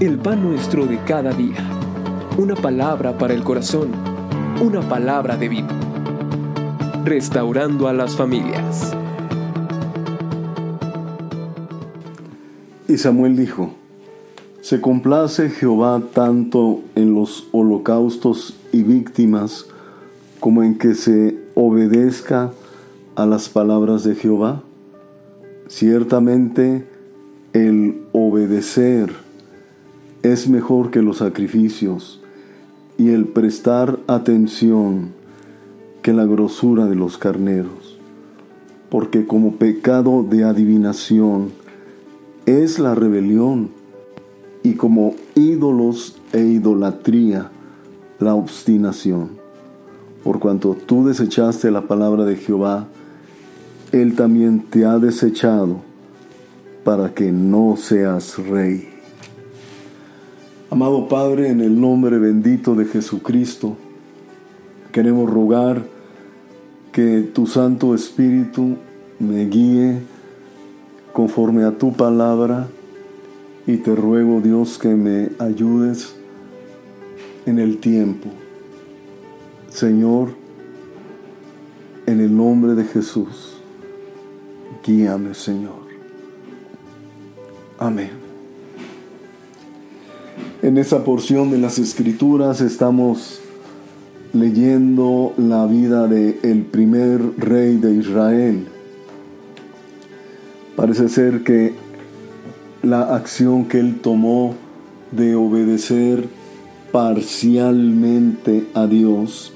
el pan nuestro de cada día. Una palabra para el corazón, una palabra de vida. Restaurando a las familias. Y Samuel dijo, Se complace Jehová tanto en los holocaustos y víctimas como en que se obedezca a las palabras de Jehová. Ciertamente el obedecer es mejor que los sacrificios y el prestar atención que la grosura de los carneros, porque como pecado de adivinación es la rebelión y como ídolos e idolatría la obstinación. Por cuanto tú desechaste la palabra de Jehová, Él también te ha desechado para que no seas rey. Amado Padre, en el nombre bendito de Jesucristo, queremos rogar que tu Santo Espíritu me guíe conforme a tu palabra y te ruego Dios que me ayudes en el tiempo. Señor, en el nombre de Jesús, guíame Señor. Amén. En esa porción de las escrituras estamos leyendo la vida de el primer rey de Israel. Parece ser que la acción que él tomó de obedecer parcialmente a Dios,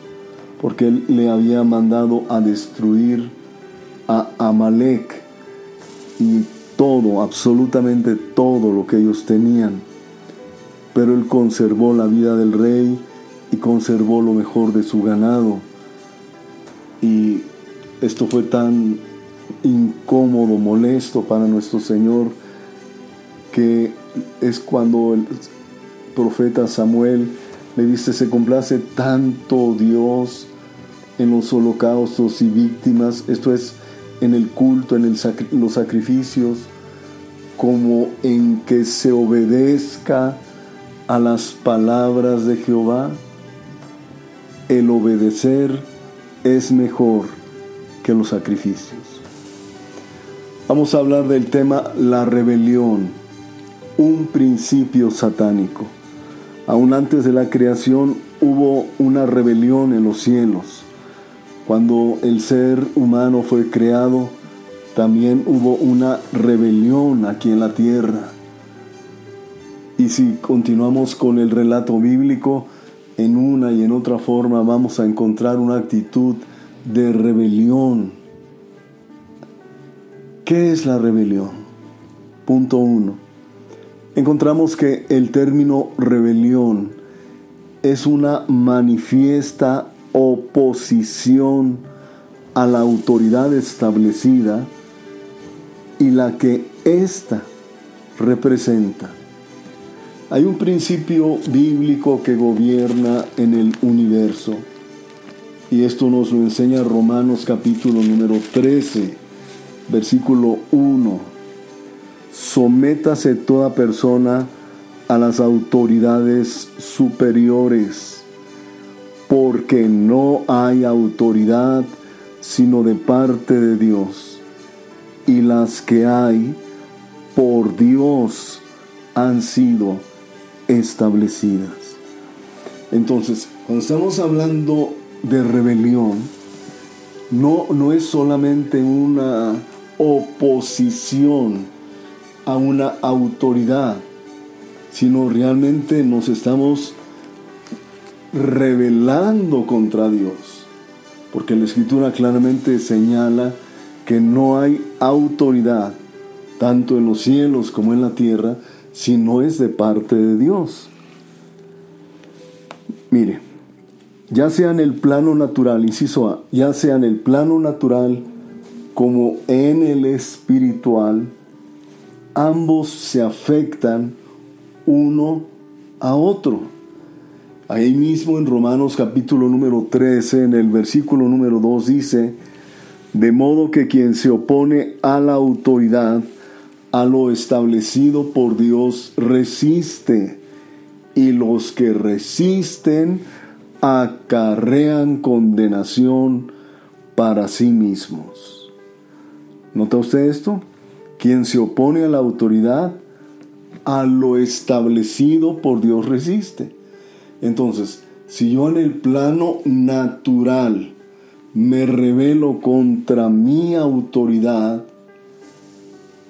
porque él le había mandado a destruir a Amalek y todo, absolutamente todo lo que ellos tenían. Pero él conservó la vida del rey y conservó lo mejor de su ganado. Y esto fue tan incómodo, molesto para nuestro Señor, que es cuando el profeta Samuel le dice, se complace tanto Dios en los holocaustos y víctimas, esto es en el culto, en los sacrificios, como en que se obedezca a las palabras de Jehová. El obedecer es mejor que los sacrificios. Vamos a hablar del tema la rebelión, un principio satánico. Aún antes de la creación hubo una rebelión en los cielos. Cuando el ser humano fue creado, también hubo una rebelión aquí en la tierra. Y si continuamos con el relato bíblico, en una y en otra forma vamos a encontrar una actitud de rebelión. ¿Qué es la rebelión? Punto uno. Encontramos que el término rebelión es una manifiesta oposición a la autoridad establecida y la que ésta representa. Hay un principio bíblico que gobierna en el universo y esto nos lo enseña Romanos capítulo número 13, versículo 1. Sométase toda persona a las autoridades superiores, porque no hay autoridad sino de parte de Dios y las que hay por Dios han sido establecidas. Entonces, cuando estamos hablando de rebelión, no, no es solamente una oposición a una autoridad, sino realmente nos estamos rebelando contra Dios, porque la escritura claramente señala que no hay autoridad, tanto en los cielos como en la tierra, si no es de parte de Dios. Mire, ya sea en el plano natural, inciso A, ya sea en el plano natural como en el espiritual, ambos se afectan uno a otro. Ahí mismo en Romanos capítulo número 13, en el versículo número 2 dice, de modo que quien se opone a la autoridad a lo establecido por Dios resiste, y los que resisten acarrean condenación para sí mismos. ¿Nota usted esto? Quien se opone a la autoridad, a lo establecido por Dios resiste. Entonces, si yo en el plano natural me revelo contra mi autoridad,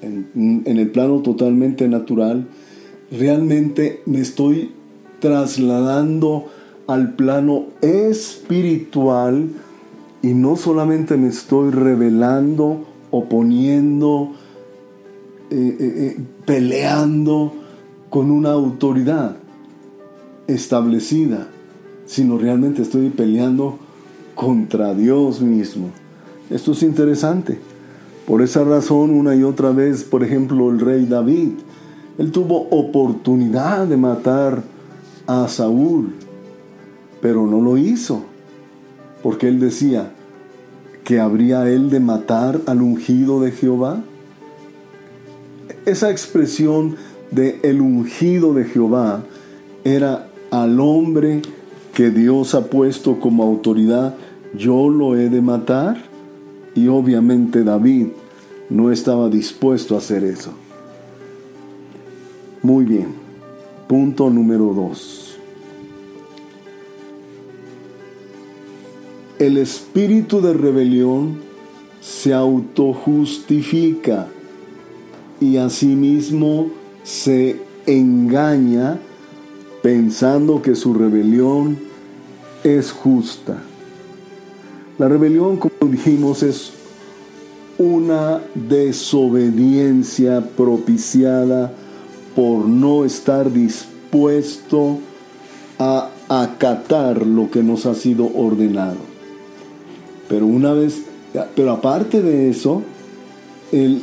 en, el plano totalmente natural, realmente me estoy trasladando al plano espiritual y no solamente me estoy revelando, oponiendo, eh, eh, eh, peleando con una autoridad establecida, sino realmente estoy peleando contra Dios mismo. Esto es interesante. Por esa razón, una y otra vez, por ejemplo, el rey David, él tuvo oportunidad de matar a Saúl, pero no lo hizo, porque él decía que habría él de matar al ungido de Jehová. Esa expresión de el ungido de Jehová era al hombre que Dios ha puesto como autoridad, yo lo he de matar. Y obviamente David no estaba dispuesto a hacer eso. Muy bien, punto número dos. El espíritu de rebelión se autojustifica y asimismo se engaña pensando que su rebelión es justa. La rebelión, como dijimos, es una desobediencia propiciada por no estar dispuesto a acatar lo que nos ha sido ordenado. Pero una vez, pero aparte de eso,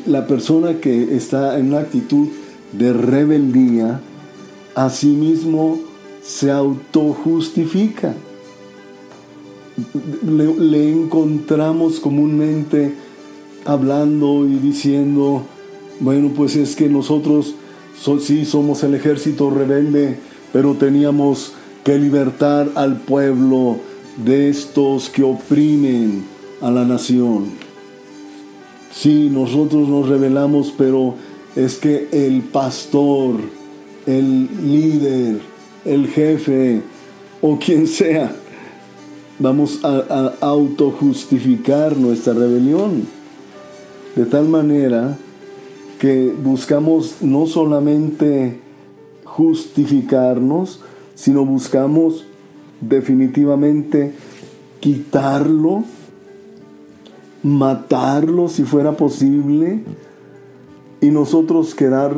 la persona que está en una actitud de rebeldía, a sí mismo se autojustifica. Le, le encontramos comúnmente hablando y diciendo, bueno, pues es que nosotros sí somos el ejército rebelde, pero teníamos que libertar al pueblo de estos que oprimen a la nación. Sí, nosotros nos rebelamos, pero es que el pastor, el líder, el jefe o quien sea, vamos a, a autojustificar nuestra rebelión. De tal manera que buscamos no solamente justificarnos, sino buscamos definitivamente quitarlo, matarlo si fuera posible, y nosotros quedar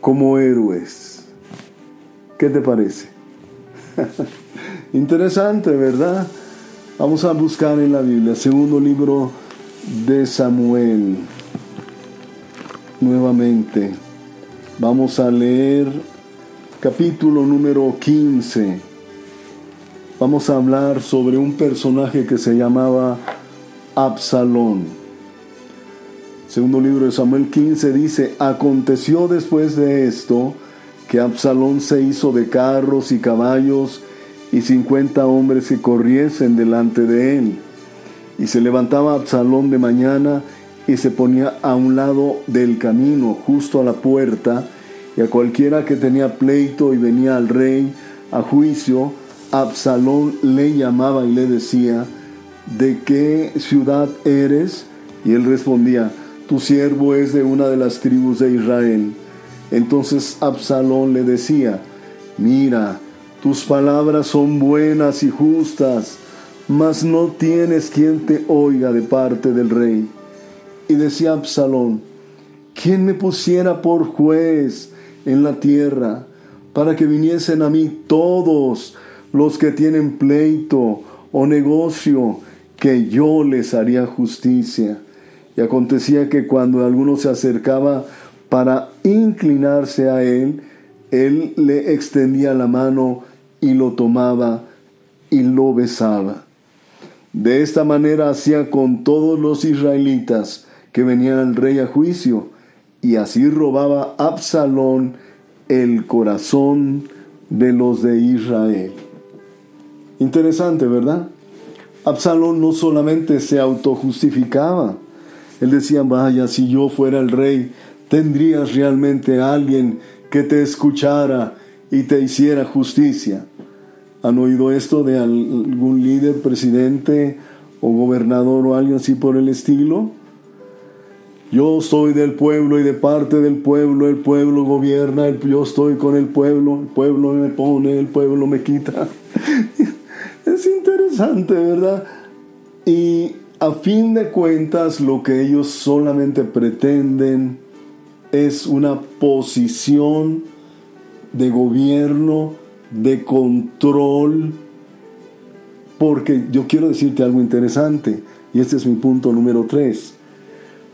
como héroes. ¿Qué te parece? Interesante, ¿verdad? Vamos a buscar en la Biblia, segundo libro de Samuel. Nuevamente, vamos a leer capítulo número 15. Vamos a hablar sobre un personaje que se llamaba Absalón. Segundo libro de Samuel 15 dice, aconteció después de esto que Absalón se hizo de carros y caballos y cincuenta hombres que corriesen delante de él. Y se levantaba Absalón de mañana y se ponía a un lado del camino, justo a la puerta, y a cualquiera que tenía pleito y venía al rey a juicio, Absalón le llamaba y le decía, ¿de qué ciudad eres? Y él respondía, tu siervo es de una de las tribus de Israel. Entonces Absalón le decía, mira, tus palabras son buenas y justas, mas no tienes quien te oiga de parte del rey. Y decía Absalón, ¿quién me pusiera por juez en la tierra para que viniesen a mí todos los que tienen pleito o negocio, que yo les haría justicia? Y acontecía que cuando alguno se acercaba para inclinarse a él, él le extendía la mano y lo tomaba y lo besaba. De esta manera hacía con todos los israelitas que venían al rey a juicio, y así robaba Absalón el corazón de los de Israel. Interesante, ¿verdad? Absalón no solamente se autojustificaba, él decía, vaya, si yo fuera el rey, tendrías realmente alguien que te escuchara y te hiciera justicia. ¿Han oído esto de algún líder, presidente o gobernador o alguien así por el estilo? Yo soy del pueblo y de parte del pueblo, el pueblo gobierna, yo estoy con el pueblo, el pueblo me pone, el pueblo me quita. es interesante, ¿verdad? Y a fin de cuentas lo que ellos solamente pretenden es una posición de gobierno, de control, porque yo quiero decirte algo interesante, y este es mi punto número tres.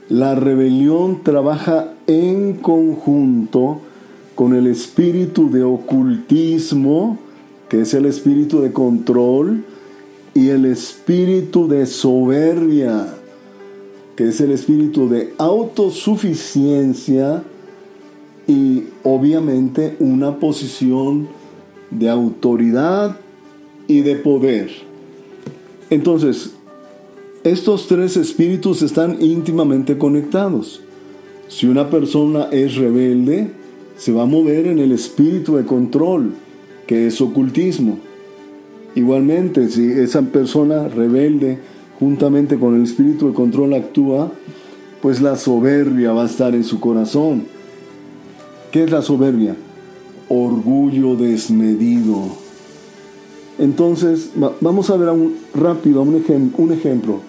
La rebelión trabaja en conjunto con el espíritu de ocultismo, que es el espíritu de control, y el espíritu de soberbia, que es el espíritu de autosuficiencia y obviamente una posición de autoridad y de poder. Entonces, estos tres espíritus están íntimamente conectados. Si una persona es rebelde, se va a mover en el espíritu de control, que es ocultismo. Igualmente, si esa persona rebelde, juntamente con el espíritu de control actúa, pues la soberbia va a estar en su corazón. ¿Qué es la soberbia? Orgullo desmedido. Entonces, vamos a ver un, rápido un, un ejemplo.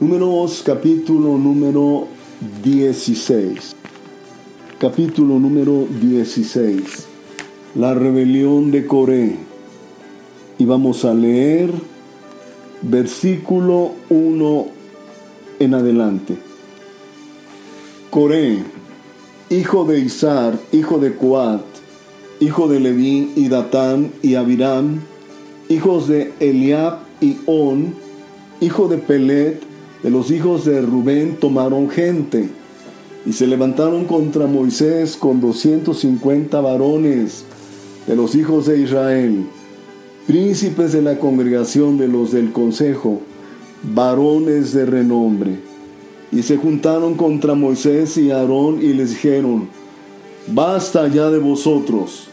Número 2, capítulo número 16. Capítulo número 16. La rebelión de Coré y vamos a leer versículo 1 en adelante. Coré, hijo de Izar, hijo de Coat, hijo de Leví y Datán y Abiram, hijos de Eliab y On, hijo de Pelet, de los hijos de Rubén tomaron gente y se levantaron contra Moisés con 250 varones de los hijos de Israel príncipes de la congregación de los del consejo, varones de renombre. Y se juntaron contra Moisés y Aarón y les dijeron, basta ya de vosotros,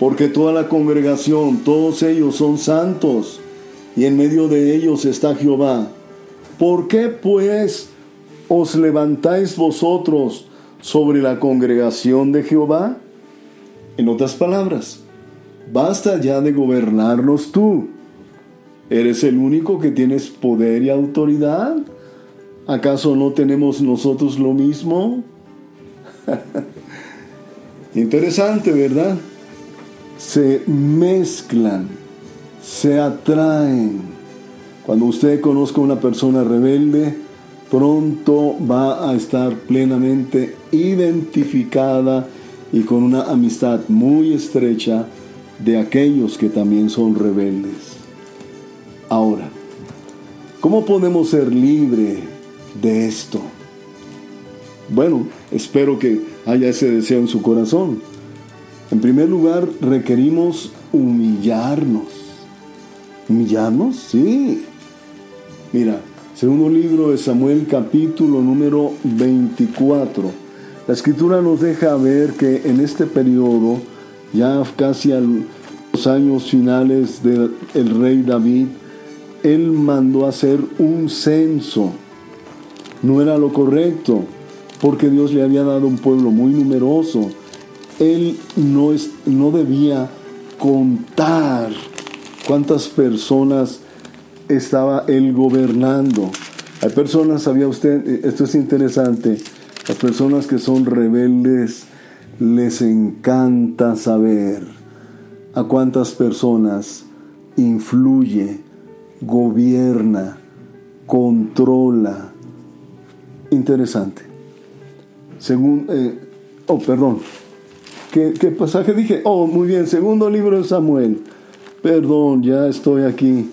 porque toda la congregación, todos ellos son santos, y en medio de ellos está Jehová. ¿Por qué pues os levantáis vosotros sobre la congregación de Jehová? En otras palabras, Basta ya de gobernarnos tú. ¿Eres el único que tienes poder y autoridad? ¿Acaso no tenemos nosotros lo mismo? Interesante, ¿verdad? Se mezclan, se atraen. Cuando usted conozca a una persona rebelde, pronto va a estar plenamente identificada y con una amistad muy estrecha de aquellos que también son rebeldes. Ahora, ¿cómo podemos ser libres de esto? Bueno, espero que haya ese deseo en su corazón. En primer lugar, requerimos humillarnos. ¿Humillarnos? Sí. Mira, segundo libro de Samuel capítulo número 24. La escritura nos deja ver que en este periodo ya casi a los años finales del rey David, él mandó hacer un censo. No era lo correcto, porque Dios le había dado un pueblo muy numeroso. Él no, es, no debía contar cuántas personas estaba él gobernando. Hay personas, sabía usted, esto es interesante, las personas que son rebeldes les encanta saber a cuántas personas influye, gobierna, controla. Interesante. Según, eh, oh, perdón. ¿Qué, ¿Qué pasaje dije? Oh, muy bien, segundo libro de Samuel. Perdón, ya estoy aquí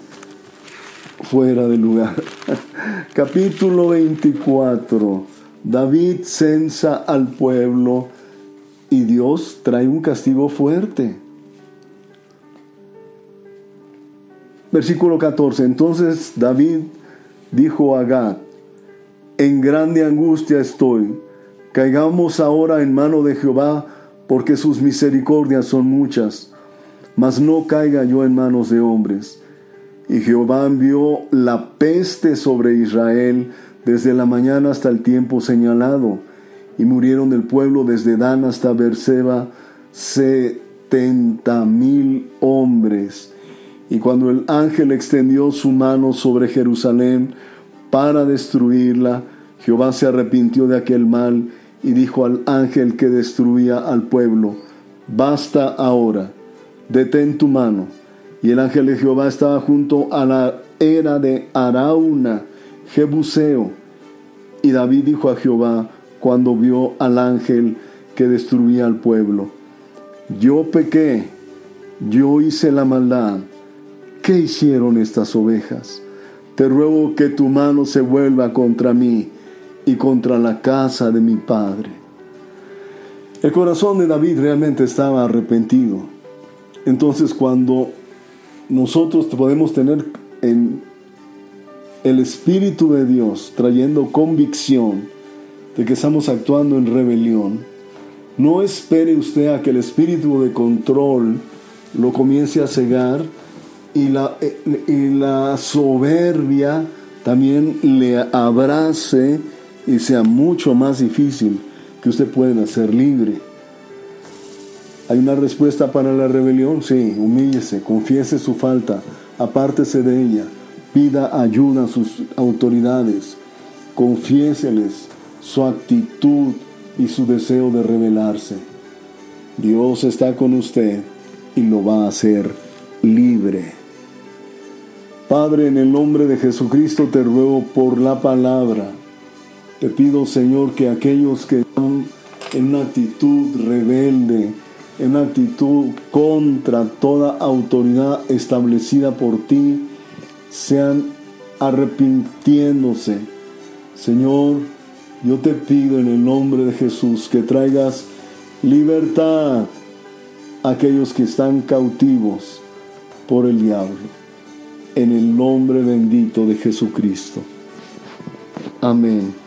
fuera de lugar. Capítulo 24. David censa al pueblo y Dios trae un castigo fuerte. Versículo 14. Entonces David dijo a Gad, en grande angustia estoy, caigamos ahora en mano de Jehová, porque sus misericordias son muchas, mas no caiga yo en manos de hombres. Y Jehová envió la peste sobre Israel desde la mañana hasta el tiempo señalado, y murieron del pueblo desde Dan hasta Berseba setenta mil hombres. Y cuando el ángel extendió su mano sobre Jerusalén para destruirla, Jehová se arrepintió de aquel mal y dijo al ángel que destruía al pueblo, basta ahora, detén tu mano. Y el ángel de Jehová estaba junto a la era de Arauna, Jebuseo. Y David dijo a Jehová cuando vio al ángel que destruía al pueblo, yo pequé, yo hice la maldad. ¿Qué hicieron estas ovejas? Te ruego que tu mano se vuelva contra mí y contra la casa de mi padre. El corazón de David realmente estaba arrepentido. Entonces cuando nosotros podemos tener en el Espíritu de Dios trayendo convicción de que estamos actuando en rebelión, no espere usted a que el espíritu de control lo comience a cegar y la, y la soberbia también le abrace y sea mucho más difícil que usted pueda ser libre. ¿Hay una respuesta para la rebelión? Sí, humíllese, confiese su falta, apártese de ella, pida ayuda a sus autoridades, confiéseles su actitud y su deseo de rebelarse. Dios está con usted y lo va a hacer libre. Padre, en el nombre de Jesucristo te ruego por la palabra te pido, Señor, que aquellos que están en una actitud rebelde, en una actitud contra toda autoridad establecida por ti, sean arrepintiéndose. Señor, yo te pido en el nombre de Jesús que traigas libertad a aquellos que están cautivos por el diablo. En el nombre bendito de Jesucristo. Amén.